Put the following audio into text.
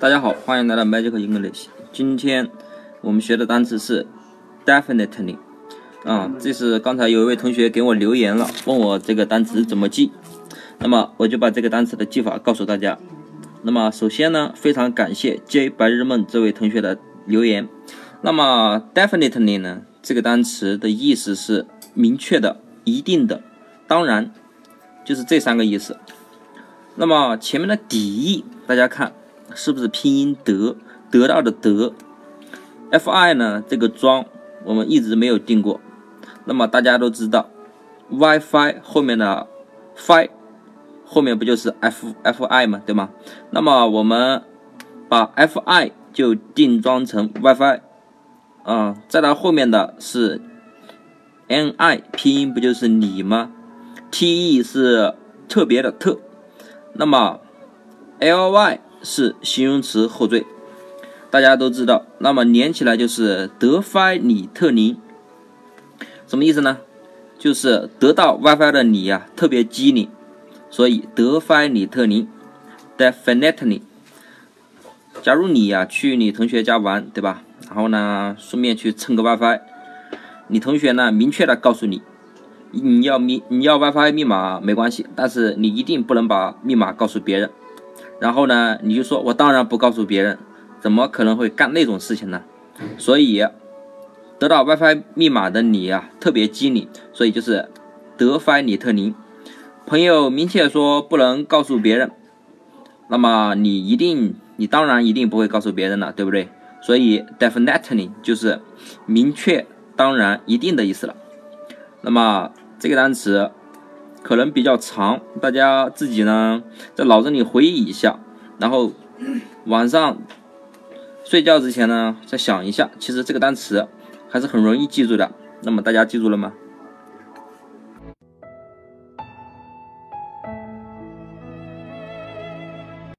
大家好，欢迎来到 Magic English。今天我们学的单词是 definitely 啊，这是刚才有一位同学给我留言了，问我这个单词怎么记。那么我就把这个单词的记法告诉大家。那么首先呢，非常感谢 J 白日梦这位同学的留言。那么 definitely 呢，这个单词的意思是明确的、一定的、当然，就是这三个意思。那么前面的底义，大家看。是不是拼音得得到的得？fi 呢？这个装我们一直没有定过。那么大家都知道，WiFi 后面的 fi 后面不就是 f fi 吗？对吗？那么我们把 fi 就定装成 WiFi 啊，再到后面的是 ni 拼音不就是你吗？te 是特别的特，那么 ly。是形容词后缀，大家都知道。那么连起来就是德菲里特林，什么意思呢？就是得到 WiFi 的你呀，特别机灵，所以德菲里特林 definitely。假如你呀去你同学家玩，对吧？然后呢，顺便去蹭个 WiFi，你同学呢明确的告诉你，你要密你要 WiFi 密码没关系，但是你一定不能把密码告诉别人。然后呢，你就说，我当然不告诉别人，怎么可能会干那种事情呢？所以，得到 WiFi 密码的你啊，特别机灵，所以就是德菲里特林。朋友明确说不能告诉别人，那么你一定，你当然一定不会告诉别人了，对不对？所以 definitely 就是明确、当然、一定的意思了。那么这个单词。可能比较长，大家自己呢在脑子里回忆一下，然后晚上睡觉之前呢再想一下。其实这个单词还是很容易记住的。那么大家记住了吗？